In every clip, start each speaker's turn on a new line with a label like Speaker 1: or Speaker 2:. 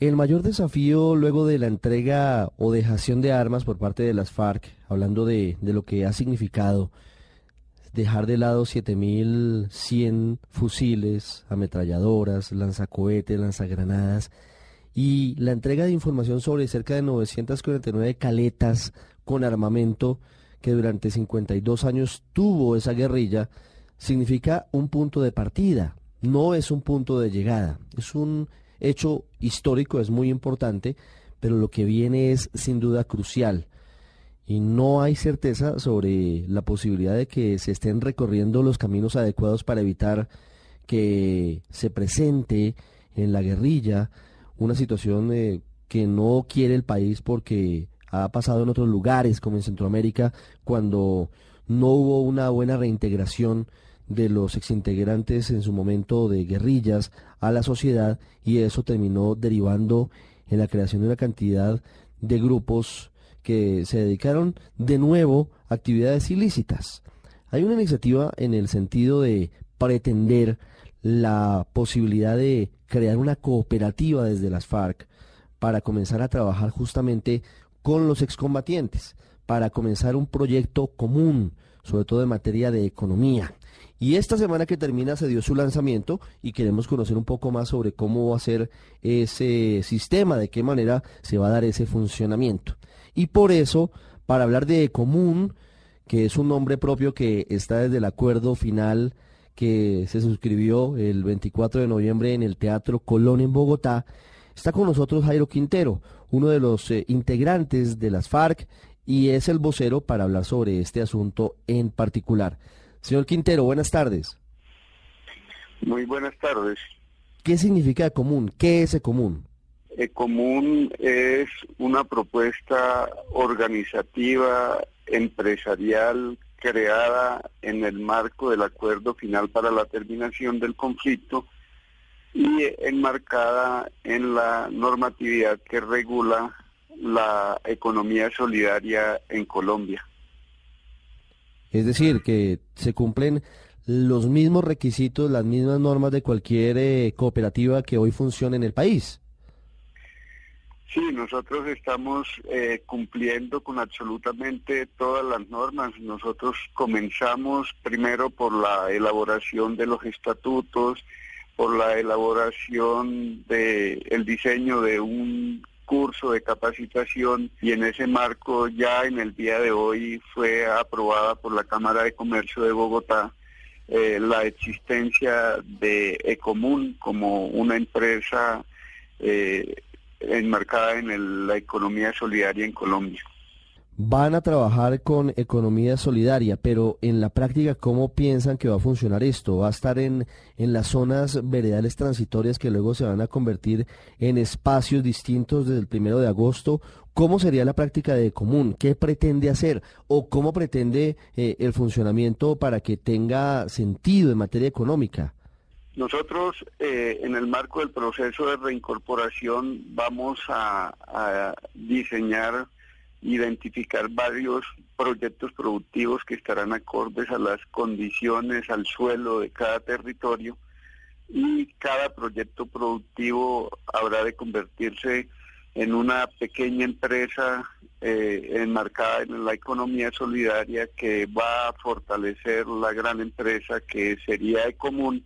Speaker 1: El mayor desafío luego de la entrega o dejación de armas por parte de las FARC, hablando de, de lo que ha significado dejar de lado 7.100 fusiles, ametralladoras, lanzacohetes, lanzagranadas y la entrega de información sobre cerca de 949 caletas con armamento que durante 52 años tuvo esa guerrilla, significa un punto de partida, no es un punto de llegada, es un hecho histórico, es muy importante, pero lo que viene es sin duda crucial. Y no hay certeza sobre la posibilidad de que se estén recorriendo los caminos adecuados para evitar que se presente en la guerrilla una situación eh, que no quiere el país porque ha pasado en otros lugares como en Centroamérica cuando no hubo una buena reintegración de los exintegrantes en su momento de guerrillas a la sociedad y eso terminó derivando en la creación de una cantidad de grupos que se dedicaron de nuevo a actividades ilícitas. Hay una iniciativa en el sentido de pretender la posibilidad de crear una cooperativa desde las FARC para comenzar a trabajar justamente con los excombatientes, para comenzar un proyecto común, sobre todo en materia de economía. Y esta semana que termina se dio su lanzamiento y queremos conocer un poco más sobre cómo va a ser ese sistema, de qué manera se va a dar ese funcionamiento. Y por eso, para hablar de Común, que es un nombre propio que está desde el acuerdo final que se suscribió el 24 de noviembre en el Teatro Colón en Bogotá, está con nosotros Jairo Quintero, uno de los eh, integrantes de las FARC y es el vocero para hablar sobre este asunto en particular. Señor Quintero, buenas tardes.
Speaker 2: Muy buenas tardes.
Speaker 1: ¿Qué significa común? ¿Qué es común?
Speaker 2: común es una propuesta organizativa, empresarial, creada en el marco del acuerdo final para la terminación del conflicto y enmarcada en la normatividad que regula la economía solidaria en Colombia.
Speaker 1: Es decir, que se cumplen los mismos requisitos, las mismas normas de cualquier eh, cooperativa que hoy funcione en el país.
Speaker 2: Sí, nosotros estamos eh, cumpliendo con absolutamente todas las normas. Nosotros comenzamos primero por la elaboración de los estatutos, por la elaboración del el diseño de un curso de capacitación y en ese marco ya en el día de hoy fue aprobada por la Cámara de Comercio de Bogotá eh, la existencia de Ecomún como una empresa eh, enmarcada en la economía solidaria en Colombia
Speaker 1: van a trabajar con economía solidaria, pero en la práctica, ¿cómo piensan que va a funcionar esto? ¿Va a estar en, en las zonas veredales transitorias que luego se van a convertir en espacios distintos desde el primero de agosto? ¿Cómo sería la práctica de común? ¿Qué pretende hacer? ¿O cómo pretende eh, el funcionamiento para que tenga sentido en materia económica?
Speaker 2: Nosotros, eh, en el marco del proceso de reincorporación, vamos a diseñar identificar varios proyectos productivos que estarán acordes a las condiciones, al suelo de cada territorio y cada proyecto productivo habrá de convertirse en una pequeña empresa eh, enmarcada en la economía solidaria que va a fortalecer la gran empresa que sería de común.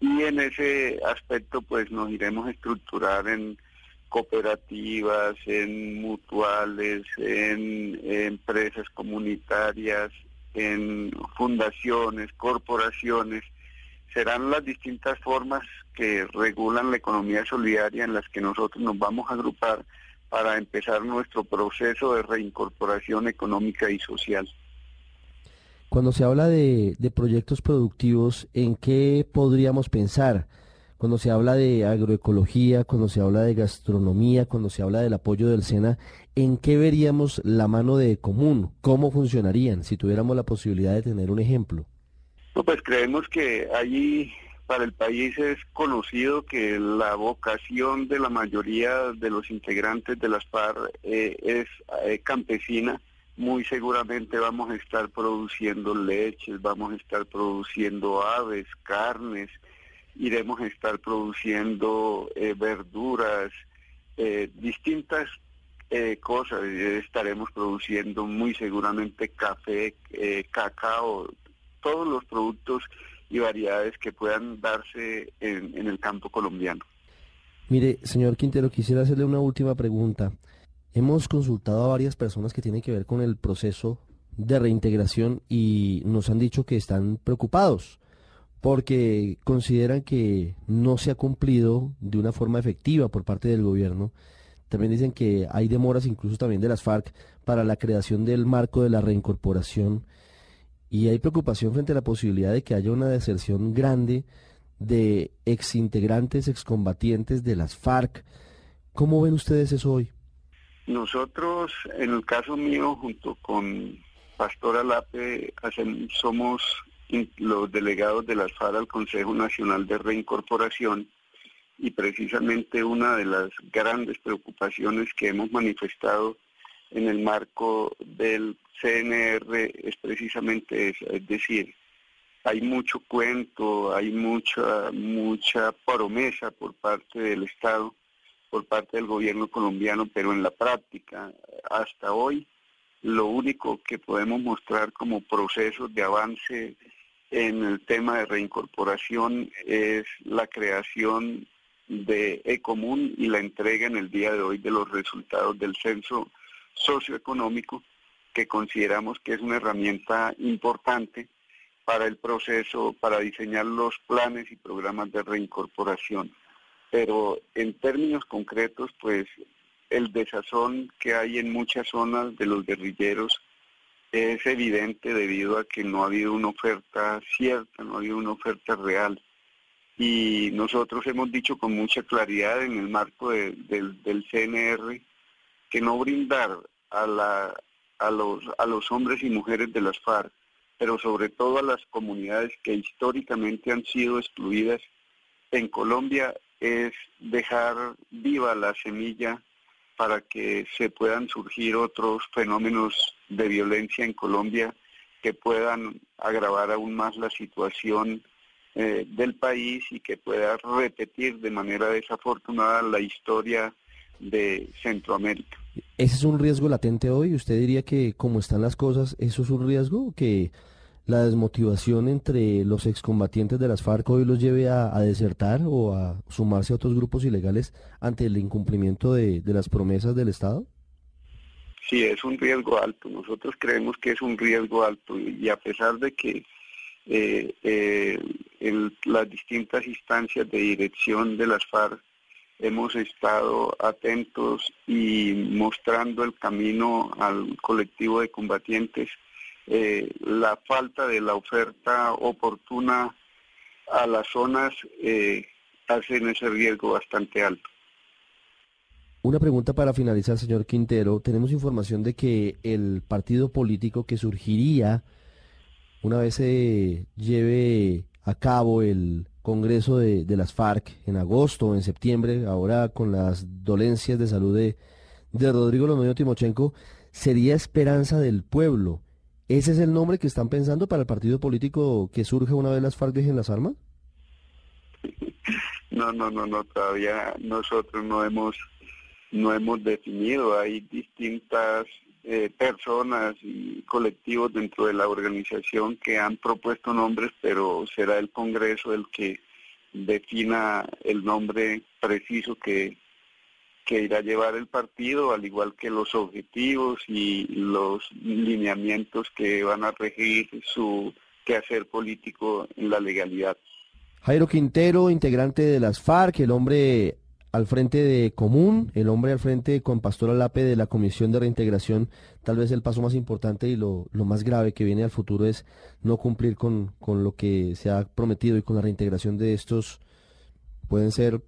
Speaker 2: Y en ese aspecto pues nos iremos a estructurar en cooperativas, en mutuales, en, empresas comunitarias, en fundaciones, corporaciones. Serán las distintas formas que regulan la economía solidaria en las que nosotros nos vamos a agrupar para empezar nuestro proceso de reincorporación económica y social.
Speaker 1: Cuando se habla de, proyectos productivos, ¿en qué podríamos pensar? Cuando se habla de agroecología, cuando se habla de gastronomía, cuando se habla del apoyo del SENA, ¿en qué veríamos la mano de común? ¿Cómo funcionarían si tuviéramos la posibilidad de tener un ejemplo?
Speaker 2: pues creemos que allí para el país es conocido que la vocación de la mayoría de los integrantes de las FARC eh, es eh, campesina. Muy seguramente vamos a estar produciendo leches, vamos a estar produciendo aves, carnes, iremos a estar produciendo eh, verduras, eh, distintas eh, cosas. Estaremos produciendo muy seguramente café, cacao, todos los productos y variedades que puedan darse en el campo colombiano.
Speaker 1: Mire, señor Quintero, quisiera hacerle una última pregunta. Hemos consultado a varias personas que tienen que ver con el proceso de reintegración y nos han dicho que están preocupados porque consideran que no se ha cumplido de una forma efectiva por parte del gobierno. También dicen que hay demoras incluso también de las FARC para la creación del marco de la reincorporación y hay preocupación frente a la posibilidad de que haya una deserción grande de exintegrantes, excombatientes de las FARC. ¿Cómo ven ustedes eso hoy?
Speaker 2: Nosotros, en el caso mío, junto con Pastora Lape, somos los delegados de las FARC al Consejo Nacional de Reincorporación y precisamente una de las grandes preocupaciones que hemos manifestado en el marco del CNR es precisamente esa, es decir, hay mucho cuento, hay mucha mucha promesa por parte del Estado, por parte del gobierno colombiano, pero en la práctica hasta hoy lo único que podemos mostrar como proceso de avance en el tema de reincorporación es la creación de Ecomún y la entrega en el día de hoy de los resultados del censo socioeconómico, que consideramos que es una herramienta importante para el proceso, para diseñar los planes y programas de reincorporación. Pero en términos concretos, pues el desazón que hay en muchas zonas de los guerrilleros es evidente debido a que no ha habido una oferta cierta, no ha habido una oferta real. Y nosotros hemos dicho con mucha claridad en el marco del CNR que no brindar a, la, a, los, a los hombres y mujeres de las FARC, pero sobre todo a las comunidades que históricamente han sido excluidas en Colombia, es dejar viva la semilla para que se puedan surgir otros fenómenos de violencia en Colombia que puedan agravar aún más la situación eh, del país y que pueda repetir de manera desafortunada la historia de Centroamérica.
Speaker 1: ¿Ese es un riesgo latente hoy? ¿Usted diría que como están las cosas, eso es un riesgo? ¿Que la desmotivación entre los excombatientes de las FARC hoy los lleve a, desertar o a sumarse a otros grupos ilegales ante el incumplimiento de, las promesas del Estado?
Speaker 2: Sí, es un riesgo alto. Nosotros creemos que es un riesgo alto y a pesar de que eh, eh, las distintas instancias de dirección de las FARC hemos estado atentos y mostrando el camino al colectivo de combatientes, eh, la falta de la oferta oportuna a las zonas eh, hacen ese riesgo bastante alto.
Speaker 1: Una pregunta para finalizar, señor Quintero. Tenemos información de que el partido político que surgiría una vez se lleve a cabo el Congreso de, de, las FARC en agosto o en septiembre, ahora con las dolencias de salud de, de Rodrigo Lomoyo Timochenko, sería Esperanza del Pueblo. ¿Ese es el nombre que están pensando para el partido político que surge una vez las FARC dejen las armas?
Speaker 2: No, no, no, no, todavía nosotros no hemos no hemos definido. Hay distintas eh, personas y colectivos dentro de la organización que han propuesto nombres, pero será el Congreso el que defina el nombre preciso que, que irá a llevar el partido, al igual que los objetivos y los lineamientos que van a regir su quehacer político en la legalidad.
Speaker 1: Jairo Quintero, integrante de las FARC, el hombre al frente de Común, el hombre al frente con Pastor Alape de la Comisión de Reintegración, tal vez el paso más importante y lo, lo más grave que viene al futuro es no cumplir con, con, lo que se ha prometido y con la reintegración de estos pueden ser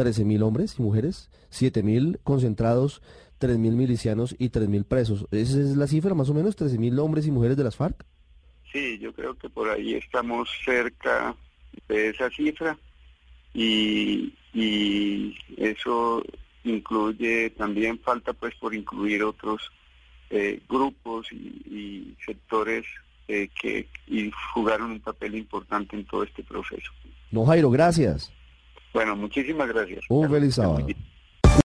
Speaker 1: 13.000 hombres y mujeres, 7.000 concentrados, 3.000 milicianos y 3.000 presos. ¿Esa es la cifra más o menos, 13.000 hombres y mujeres de las FARC?
Speaker 2: Sí, yo creo que por ahí estamos cerca de esa cifra y, y eso incluye, también falta pues por incluir otros eh, grupos y, sectores eh, que y jugaron un papel importante en todo este proceso.
Speaker 1: No, Jairo, gracias.
Speaker 2: Bueno, muchísimas gracias.
Speaker 1: Un feliz sábado.